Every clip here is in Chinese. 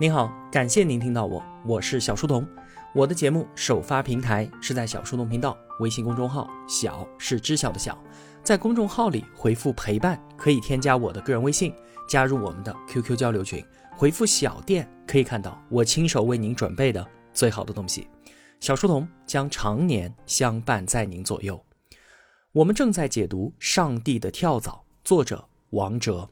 您好，感谢您听到我，我是小书童。我的节目首发平台是在小书童频道微信公众号，小是知晓的小，在公众号里回复陪伴，可以添加我的个人微信，加入我们的 QQ 交流群。回复小店可以看到我亲手为您准备的最好的东西。小书童将常年相伴在您左右。我们正在解读《上帝的跳蚤》，作者王哲。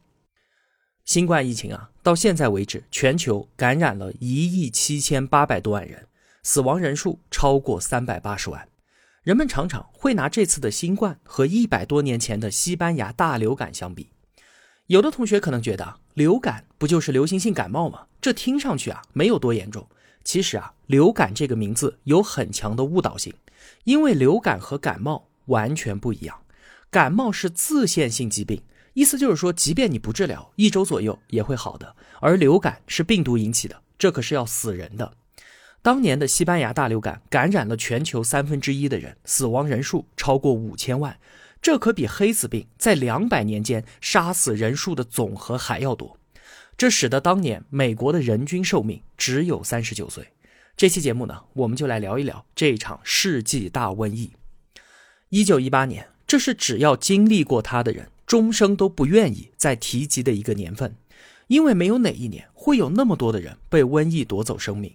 新冠疫情啊，到现在为止，全球感染了一亿七千八百多万人，死亡人数超过三百八十万。人们常常会拿这次的新冠和一百多年前的西班牙大流感相比。有的同学可能觉得，流感不就是流行性感冒吗？这听上去啊，没有多严重。其实啊，流感这个名字有很强的误导性，因为流感和感冒完全不一样。感冒是自限性疾病。意思就是说，即便你不治疗，一周左右也会好的。而流感是病毒引起的，这可是要死人的。当年的西班牙大流感感染了全球三分之一的人，死亡人数超过五千万，这可比黑死病在两百年间杀死人数的总和还要多。这使得当年美国的人均寿命只有三十九岁。这期节目呢，我们就来聊一聊这场世纪大瘟疫。一九一八年，这是只要经历过它的人。终生都不愿意再提及的一个年份，因为没有哪一年会有那么多的人被瘟疫夺走生命。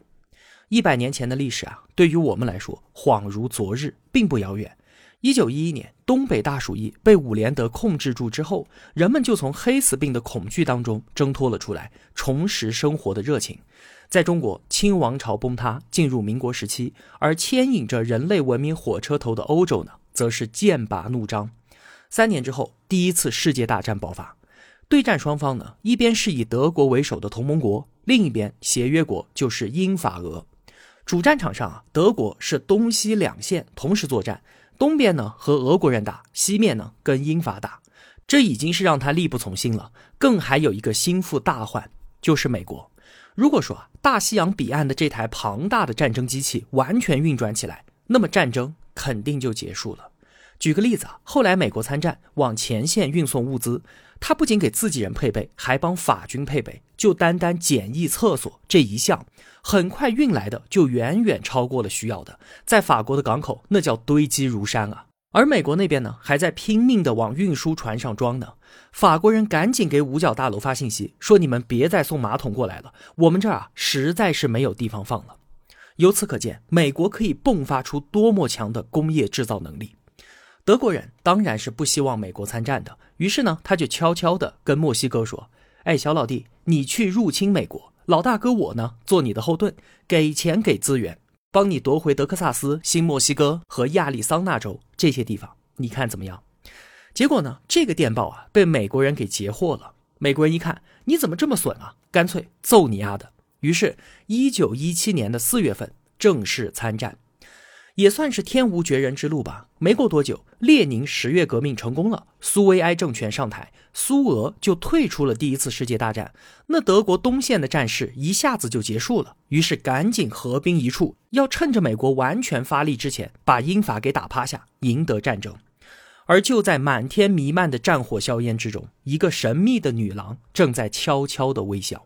一百年前的历史啊，对于我们来说恍如昨日，并不遥远。一九一一年，东北大鼠疫被伍连德控制住之后，人们就从黑死病的恐惧当中挣脱了出来，重拾生活的热情。在中国，清王朝崩塌，进入民国时期，而牵引着人类文明火车头的欧洲呢，则是剑拔弩张。三年之后，第一次世界大战爆发，对战双方呢，一边是以德国为首的同盟国，另一边协约国就是英法俄。主战场上啊，德国是东西两线同时作战，东边呢和俄国人打，西面呢跟英法打，这已经是让他力不从心了。更还有一个心腹大患，就是美国。如果说啊，大西洋彼岸的这台庞大的战争机器完全运转起来，那么战争肯定就结束了。举个例子啊，后来美国参战往前线运送物资，他不仅给自己人配备，还帮法军配备。就单单简易厕所这一项，很快运来的就远远超过了需要的，在法国的港口那叫堆积如山啊。而美国那边呢，还在拼命的往运输船上装呢。法国人赶紧给五角大楼发信息，说你们别再送马桶过来了，我们这儿啊实在是没有地方放了。由此可见，美国可以迸发出多么强的工业制造能力。德国人当然是不希望美国参战的，于是呢，他就悄悄地跟墨西哥说：“哎，小老弟，你去入侵美国，老大哥我呢做你的后盾，给钱给资源，帮你夺回德克萨斯、新墨西哥和亚利桑那州这些地方，你看怎么样？”结果呢，这个电报啊被美国人给截获了。美国人一看，你怎么这么损啊？干脆揍你丫的！于是，一九一七年的四月份正式参战。也算是天无绝人之路吧。没过多久，列宁十月革命成功了，苏维埃政权上台，苏俄就退出了第一次世界大战。那德国东线的战事一下子就结束了，于是赶紧合兵一处，要趁着美国完全发力之前，把英法给打趴下，赢得战争。而就在满天弥漫的战火硝烟之中，一个神秘的女郎正在悄悄地微笑。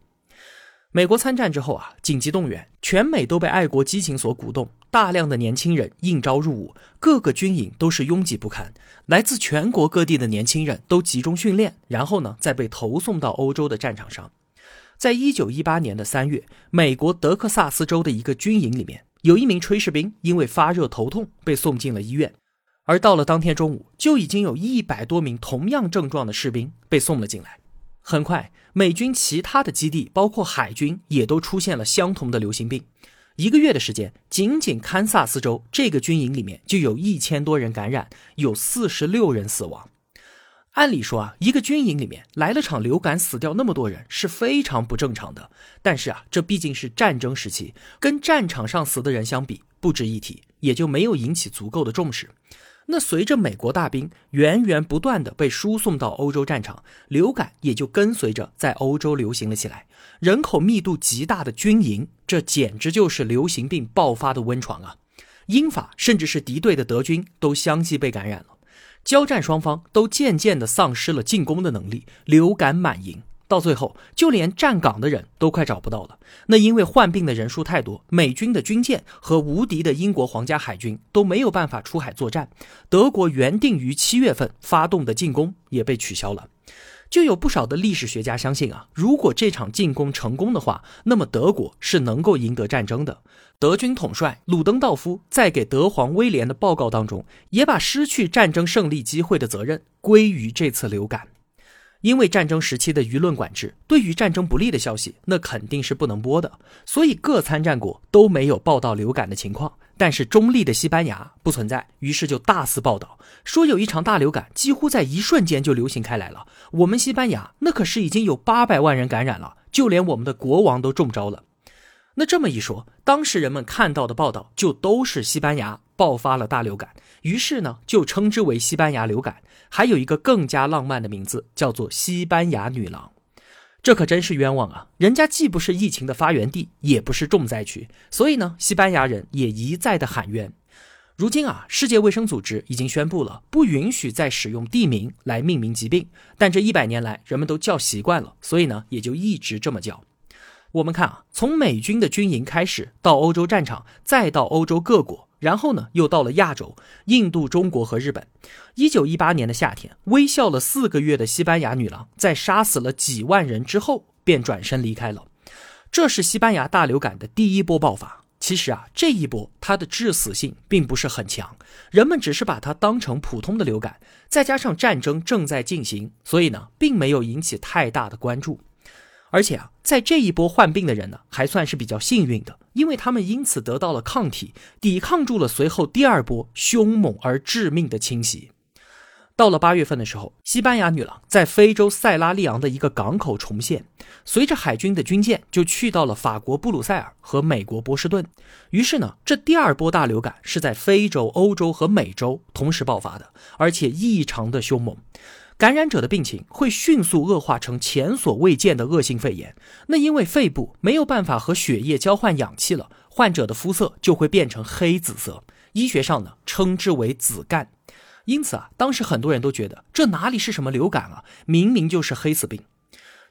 美国参战之后啊，紧急动员，全美都被爱国激情所鼓动，大量的年轻人应招入伍，各个军营都是拥挤不堪，来自全国各地的年轻人都集中训练，然后呢，再被投送到欧洲的战场上。在一九一八年的三月，美国德克萨斯州的一个军营里面，有一名炊事兵因为发热头痛被送进了医院，而到了当天中午，就已经有一百多名同样症状的士兵被送了进来。很快，美军其他的基地，包括海军，也都出现了相同的流行病。一个月的时间，仅仅堪萨斯州这个军营里面就有一千多人感染，有四十六人死亡。按理说啊，一个军营里面来了场流感，死掉那么多人是非常不正常的。但是啊，这毕竟是战争时期，跟战场上死的人相比不值一提，也就没有引起足够的重视。那随着美国大兵源源不断的被输送到欧洲战场，流感也就跟随着在欧洲流行了起来。人口密度极大的军营，这简直就是流行病爆发的温床啊！英法甚至是敌对的德军都相继被感染了，交战双方都渐渐的丧失了进攻的能力，流感满营。到最后就连站岗的人都快找不到了。那因为患病的人数太多，美军的军舰和无敌的英国皇家海军都没有办法出海作战，德国原定于七月份发动的进攻也被取消了。就有不少的历史学家相信啊，如果这场进攻成功的话，那么德国是能够赢得战争的。德军统帅鲁登道夫在给德皇威廉的报告当中，也把失去战争胜利机会的责任归于这次流感。因为战争时期的舆论管制，对于战争不利的消息，那肯定是不能播的，所以各参战国都没有报道流感的情况。但是中立的西班牙不存在，于是就大肆报道，说有一场大流感，几乎在一瞬间就流行开来了。我们西班牙那可是已经有八百万人感染了，就连我们的国王都中招了。那这么一说，当时人们看到的报道就都是西班牙爆发了大流感，于是呢就称之为西班牙流感。还有一个更加浪漫的名字，叫做西班牙女郎。这可真是冤枉啊！人家既不是疫情的发源地，也不是重灾区，所以呢，西班牙人也一再的喊冤。如今啊，世界卫生组织已经宣布了，不允许再使用地名来命名疾病。但这一百年来，人们都叫习惯了，所以呢，也就一直这么叫。我们看啊，从美军的军营开始，到欧洲战场，再到欧洲各国。然后呢，又到了亚洲，印度、中国和日本。一九一八年的夏天，微笑了四个月的西班牙女郎，在杀死了几万人之后，便转身离开了。这是西班牙大流感的第一波爆发。其实啊，这一波它的致死性并不是很强，人们只是把它当成普通的流感，再加上战争正在进行，所以呢，并没有引起太大的关注。而且啊，在这一波患病的人呢，还算是比较幸运的，因为他们因此得到了抗体，抵抗住了随后第二波凶猛而致命的侵袭。到了八月份的时候，西班牙女郎在非洲塞拉利昂的一个港口重现，随着海军的军舰就去到了法国布鲁塞尔和美国波士顿。于是呢，这第二波大流感是在非洲、欧洲和美洲同时爆发的，而且异常的凶猛。感染者的病情会迅速恶化成前所未见的恶性肺炎。那因为肺部没有办法和血液交换氧气了，患者的肤色就会变成黑紫色，医学上呢称之为紫绀。因此啊，当时很多人都觉得这哪里是什么流感啊，明明就是黑死病。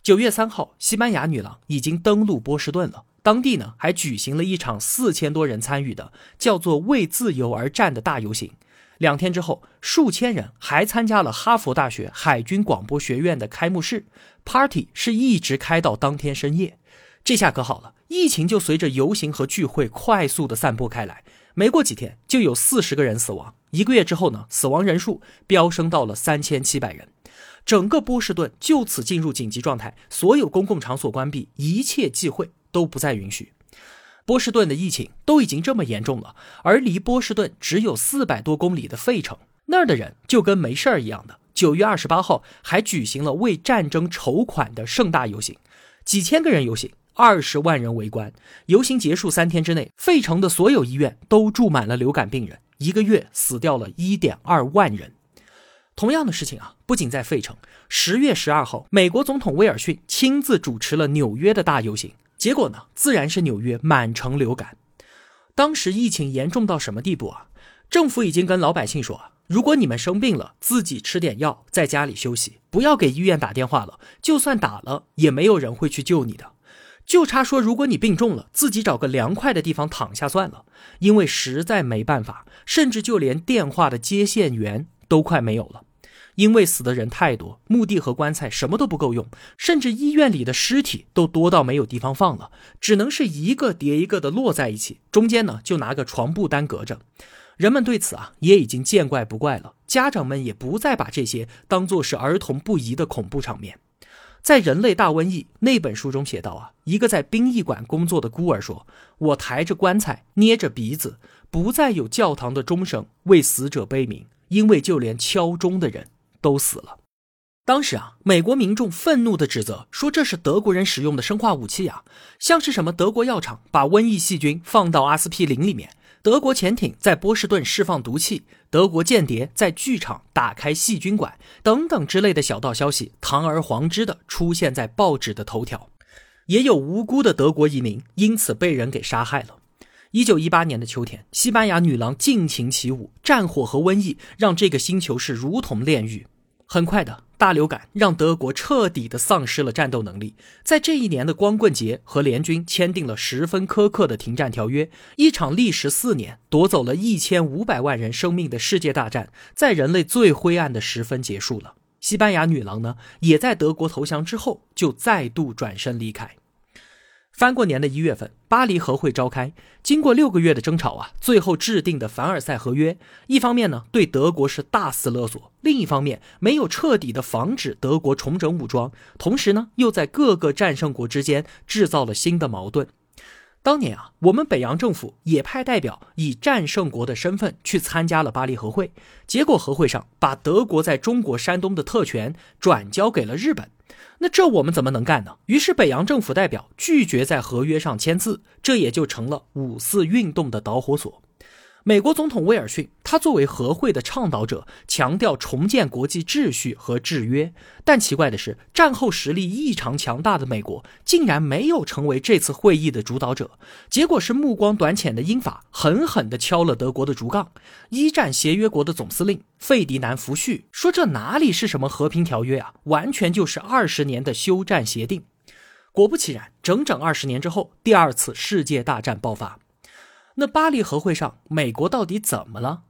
九月三号，西班牙女郎已经登陆波士顿了，当地呢还举行了一场四千多人参与的叫做“为自由而战”的大游行。两天之后，数千人还参加了哈佛大学海军广播学院的开幕式，party 是一直开到当天深夜。这下可好了，疫情就随着游行和聚会快速的散播开来。没过几天，就有四十个人死亡。一个月之后呢，死亡人数飙升到了三千七百人。整个波士顿就此进入紧急状态，所有公共场所关闭，一切忌讳都不再允许。波士顿的疫情都已经这么严重了，而离波士顿只有四百多公里的费城，那儿的人就跟没事儿一样的。九月二十八号还举行了为战争筹款的盛大游行，几千个人游行，二十万人围观。游行结束三天之内，费城的所有医院都住满了流感病人，一个月死掉了一点二万人。同样的事情啊，不仅在费城，十月十二号，美国总统威尔逊亲自主持了纽约的大游行。结果呢，自然是纽约满城流感。当时疫情严重到什么地步啊？政府已经跟老百姓说，如果你们生病了，自己吃点药，在家里休息，不要给医院打电话了。就算打了，也没有人会去救你的。就差说，如果你病重了，自己找个凉快的地方躺下算了。因为实在没办法，甚至就连电话的接线员都快没有了。因为死的人太多，墓地和棺材什么都不够用，甚至医院里的尸体都多到没有地方放了，只能是一个叠一个的摞在一起，中间呢就拿个床布单隔着。人们对此啊也已经见怪不怪了，家长们也不再把这些当做是儿童不宜的恐怖场面。在《人类大瘟疫》那本书中写道啊，一个在殡仪馆工作的孤儿说：“我抬着棺材，捏着鼻子，不再有教堂的钟声为死者悲鸣，因为就连敲钟的人。”都死了。当时啊，美国民众愤怒的指责说：“这是德国人使用的生化武器啊，像是什么德国药厂把瘟疫细菌放到阿司匹林里面，德国潜艇在波士顿释放毒气，德国间谍在剧场打开细菌馆等等之类的小道消息，堂而皇之的出现在报纸的头条。也有无辜的德国移民因此被人给杀害了。一九一八年的秋天，西班牙女郎尽情起舞，战火和瘟疫让这个星球是如同炼狱。很快的，大流感让德国彻底的丧失了战斗能力。在这一年的光棍节，和联军签订了十分苛刻的停战条约。一场历时四年、夺走了一千五百万人生命的世界大战，在人类最灰暗的时分结束了。西班牙女郎呢，也在德国投降之后，就再度转身离开。翻过年的一月份，巴黎和会召开。经过六个月的争吵啊，最后制定的凡尔赛合约，一方面呢对德国是大肆勒索，另一方面没有彻底的防止德国重整武装，同时呢又在各个战胜国之间制造了新的矛盾。当年啊，我们北洋政府也派代表以战胜国的身份去参加了巴黎和会，结果和会上把德国在中国山东的特权转交给了日本，那这我们怎么能干呢？于是北洋政府代表拒绝在合约上签字，这也就成了五四运动的导火索。美国总统威尔逊，他作为和会的倡导者，强调重建国际秩序和制约。但奇怪的是，战后实力异常强大的美国，竟然没有成为这次会议的主导者。结果是目光短浅的英法狠狠地敲了德国的竹杠。一战协约国的总司令费迪南福煦说：“这哪里是什么和平条约啊，完全就是二十年的休战协定。”果不其然，整整二十年之后，第二次世界大战爆发。那巴黎和会上，美国到底怎么了？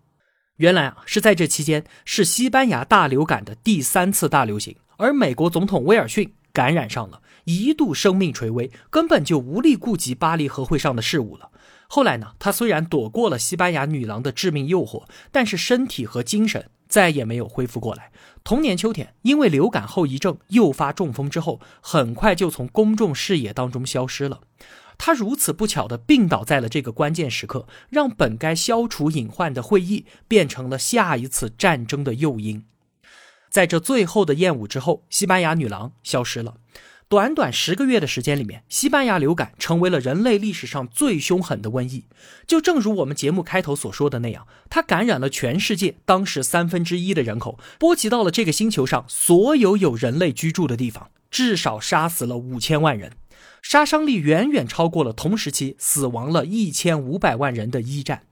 原来啊，是在这期间是西班牙大流感的第三次大流行，而美国总统威尔逊感染上了，一度生命垂危，根本就无力顾及巴黎和会上的事务了。后来呢，他虽然躲过了西班牙女郎的致命诱惑，但是身体和精神再也没有恢复过来。同年秋天，因为流感后遗症诱发中风之后，很快就从公众视野当中消失了。他如此不巧的病倒在了这个关键时刻，让本该消除隐患的会议变成了下一次战争的诱因。在这最后的宴舞之后，西班牙女郎消失了。短短十个月的时间里面，西班牙流感成为了人类历史上最凶狠的瘟疫。就正如我们节目开头所说的那样，它感染了全世界当时三分之一的人口，波及到了这个星球上所有有人类居住的地方，至少杀死了五千万人。杀伤力远远超过了同时期死亡了一千五百万人的一战。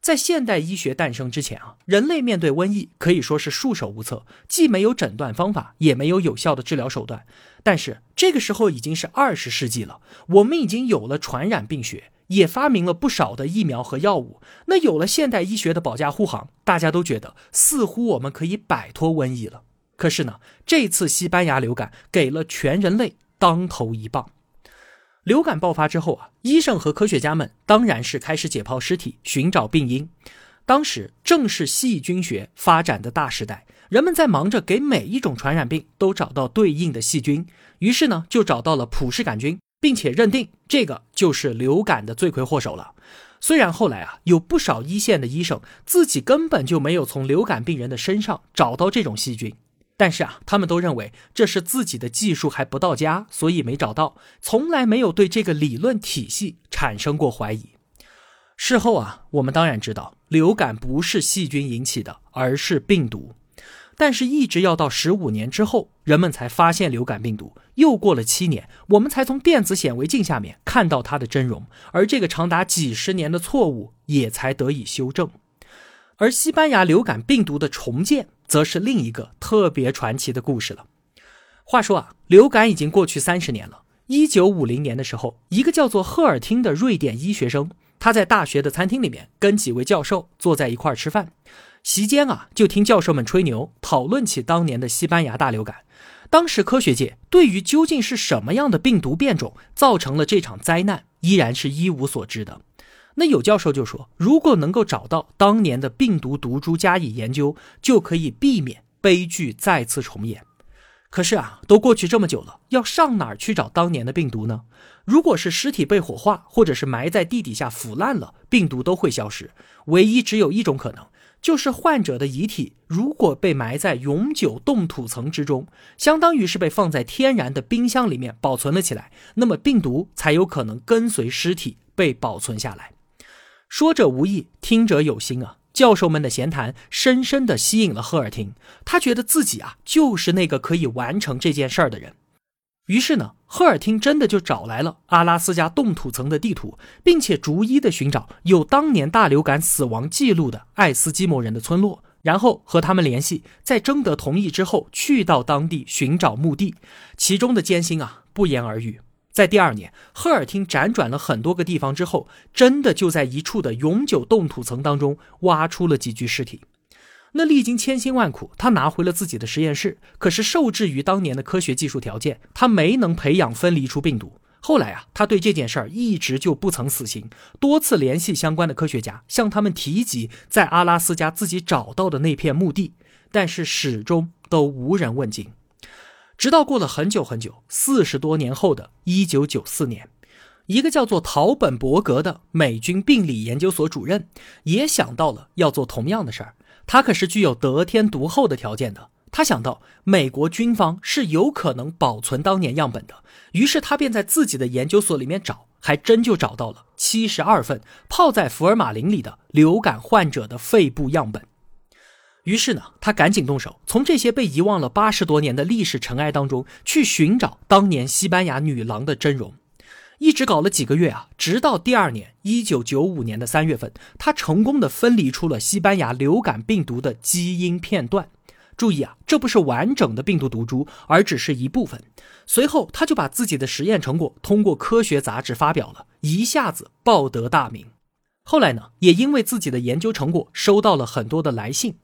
在现代医学诞生之前啊，人类面对瘟疫可以说是束手无策，既没有诊断方法，也没有有效的治疗手段。但是这个时候已经是二十世纪了，我们已经有了传染病学，也发明了不少的疫苗和药物。那有了现代医学的保驾护航，大家都觉得似乎我们可以摆脱瘟疫了。可是呢，这次西班牙流感给了全人类当头一棒。流感爆发之后啊，医生和科学家们当然是开始解剖尸体，寻找病因。当时正是细菌学发展的大时代，人们在忙着给每一种传染病都找到对应的细菌，于是呢，就找到了普氏杆菌，并且认定这个就是流感的罪魁祸首了。虽然后来啊，有不少一线的医生自己根本就没有从流感病人的身上找到这种细菌。但是啊，他们都认为这是自己的技术还不到家，所以没找到，从来没有对这个理论体系产生过怀疑。事后啊，我们当然知道流感不是细菌引起的，而是病毒。但是，一直要到十五年之后，人们才发现流感病毒。又过了七年，我们才从电子显微镜下面看到它的真容，而这个长达几十年的错误也才得以修正。而西班牙流感病毒的重建。则是另一个特别传奇的故事了。话说啊，流感已经过去三十年了。一九五零年的时候，一个叫做赫尔汀的瑞典医学生，他在大学的餐厅里面跟几位教授坐在一块儿吃饭，席间啊，就听教授们吹牛，讨论起当年的西班牙大流感。当时科学界对于究竟是什么样的病毒变种造成了这场灾难，依然是一无所知的。那有教授就说，如果能够找到当年的病毒毒株加以研究，就可以避免悲剧再次重演。可是啊，都过去这么久了，要上哪儿去找当年的病毒呢？如果是尸体被火化，或者是埋在地底下腐烂了，病毒都会消失。唯一只有一种可能，就是患者的遗体如果被埋在永久冻土层之中，相当于是被放在天然的冰箱里面保存了起来，那么病毒才有可能跟随尸体被保存下来。说者无意，听者有心啊！教授们的闲谈深深地吸引了赫尔汀，他觉得自己啊就是那个可以完成这件事儿的人。于是呢，赫尔汀真的就找来了阿拉斯加冻土层的地图，并且逐一的寻找有当年大流感死亡记录的爱斯基摩人的村落，然后和他们联系，在征得同意之后，去到当地寻找墓地，其中的艰辛啊，不言而喻。在第二年，赫尔汀辗转了很多个地方之后，真的就在一处的永久冻土层当中挖出了几具尸体。那历经千辛万苦，他拿回了自己的实验室，可是受制于当年的科学技术条件，他没能培养分离出病毒。后来啊，他对这件事儿一直就不曾死心，多次联系相关的科学家，向他们提及在阿拉斯加自己找到的那片墓地，但是始终都无人问津。直到过了很久很久，四十多年后的一九九四年，一个叫做陶本伯格的美军病理研究所主任也想到了要做同样的事儿。他可是具有得天独厚的条件的。他想到美国军方是有可能保存当年样本的，于是他便在自己的研究所里面找，还真就找到了七十二份泡在福尔马林里的流感患者的肺部样本。于是呢，他赶紧动手，从这些被遗忘了八十多年的历史尘埃当中去寻找当年西班牙女郎的真容，一直搞了几个月啊，直到第二年，一九九五年的三月份，他成功的分离出了西班牙流感病毒的基因片段。注意啊，这不是完整的病毒毒株，而只是一部分。随后，他就把自己的实验成果通过科学杂志发表了，一下子报得大名。后来呢，也因为自己的研究成果，收到了很多的来信。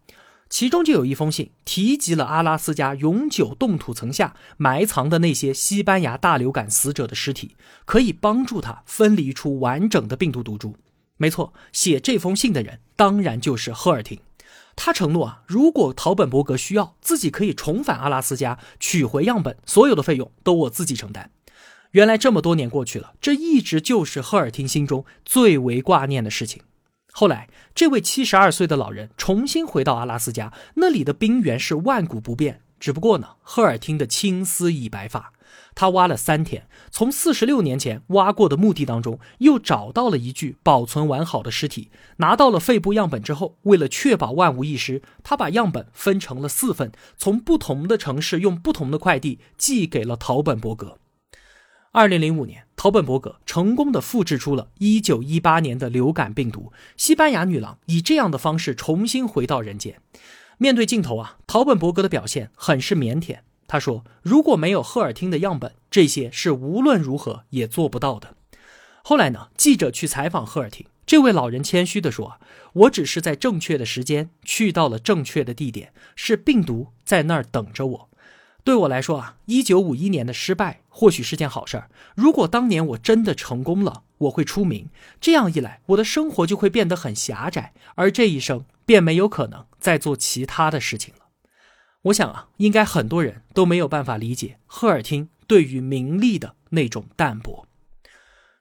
其中就有一封信，提及了阿拉斯加永久冻土层下埋藏的那些西班牙大流感死者的尸体，可以帮助他分离出完整的病毒毒株。没错，写这封信的人当然就是赫尔廷。他承诺啊，如果陶本伯格需要，自己可以重返阿拉斯加取回样本，所有的费用都我自己承担。原来这么多年过去了，这一直就是赫尔廷心中最为挂念的事情。后来，这位七十二岁的老人重新回到阿拉斯加，那里的冰原是万古不变。只不过呢，赫尔汀的青丝已白发。他挖了三天，从四十六年前挖过的墓地当中，又找到了一具保存完好的尸体。拿到了肺部样本之后，为了确保万无一失，他把样本分成了四份，从不同的城市用不同的快递寄给了陶本伯格。二零零五年，陶本伯格成功的复制出了一九一八年的流感病毒。西班牙女郎以这样的方式重新回到人间。面对镜头啊，陶本伯格的表现很是腼腆。他说：“如果没有赫尔汀的样本，这些是无论如何也做不到的。”后来呢，记者去采访赫尔汀，这位老人谦虚地说：“我只是在正确的时间去到了正确的地点，是病毒在那儿等着我。”对我来说啊，一九五一年的失败或许是件好事儿。如果当年我真的成功了，我会出名，这样一来，我的生活就会变得很狭窄，而这一生便没有可能再做其他的事情了。我想啊，应该很多人都没有办法理解赫尔汀对于名利的那种淡泊。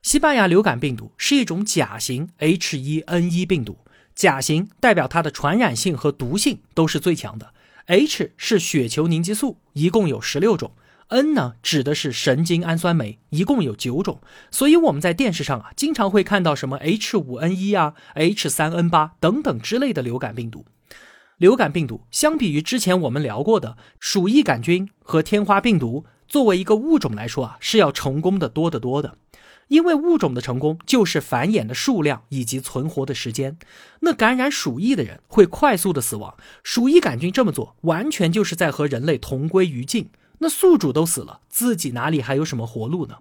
西班牙流感病毒是一种甲型 H1N1 病毒，甲型代表它的传染性和毒性都是最强的。H 是血球凝集素，一共有十六种；N 呢指的是神经氨酸酶，一共有九种。所以我们在电视上啊，经常会看到什么 H5N1 啊、H3N8 等等之类的流感病毒。流感病毒相比于之前我们聊过的鼠疫杆菌和天花病毒，作为一个物种来说啊，是要成功的多得多的。因为物种的成功就是繁衍的数量以及存活的时间。那感染鼠疫的人会快速的死亡，鼠疫杆菌这么做完全就是在和人类同归于尽。那宿主都死了，自己哪里还有什么活路呢？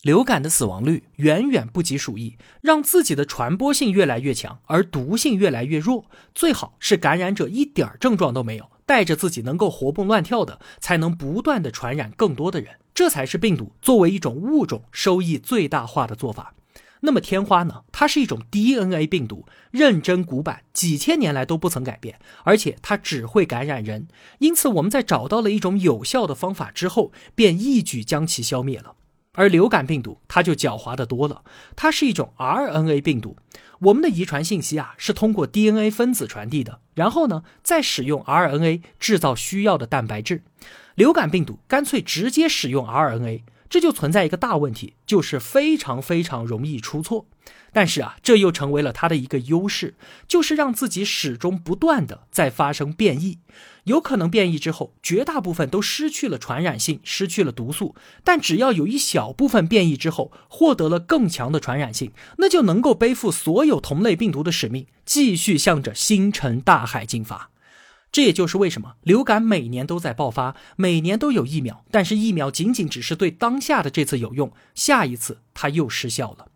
流感的死亡率远远不及鼠疫，让自己的传播性越来越强，而毒性越来越弱。最好是感染者一点症状都没有，带着自己能够活蹦乱跳的，才能不断的传染更多的人。这才是病毒作为一种物种收益最大化的做法。那么天花呢？它是一种 DNA 病毒，认真古板，几千年来都不曾改变，而且它只会感染人。因此，我们在找到了一种有效的方法之后，便一举将其消灭了。而流感病毒它就狡猾的多了，它是一种 RNA 病毒。我们的遗传信息啊是通过 DNA 分子传递的，然后呢再使用 RNA 制造需要的蛋白质。流感病毒干脆直接使用 RNA，这就存在一个大问题，就是非常非常容易出错。但是啊，这又成为了它的一个优势，就是让自己始终不断的在发生变异。有可能变异之后，绝大部分都失去了传染性，失去了毒素，但只要有一小部分变异之后获得了更强的传染性，那就能够背负所有同类病毒的使命，继续向着星辰大海进发。这也就是为什么流感每年都在爆发，每年都有疫苗，但是疫苗仅仅只是对当下的这次有用，下一次它又失效了。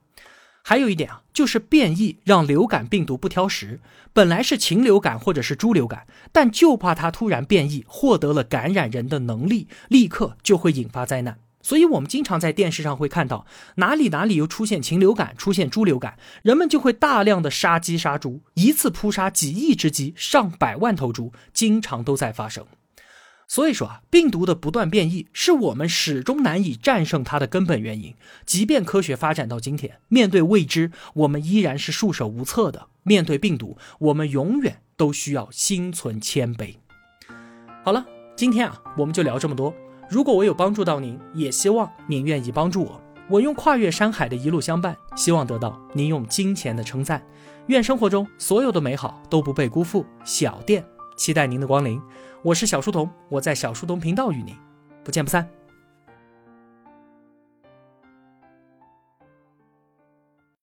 还有一点啊，就是变异让流感病毒不挑食，本来是禽流感或者是猪流感，但就怕它突然变异，获得了感染人的能力，立刻就会引发灾难。所以，我们经常在电视上会看到哪里哪里又出现禽流感、出现猪流感，人们就会大量的杀鸡杀猪，一次扑杀几亿只鸡、上百万头猪，经常都在发生。所以说啊，病毒的不断变异是我们始终难以战胜它的根本原因。即便科学发展到今天，面对未知，我们依然是束手无策的。面对病毒，我们永远都需要心存谦卑。好了，今天啊，我们就聊这么多。如果我有帮助到您，也希望您愿意帮助我。我用跨越山海的一路相伴，希望得到您用金钱的称赞。愿生活中所有的美好都不被辜负。小店期待您的光临。我是小书童，我在小书童频道与您不见不散。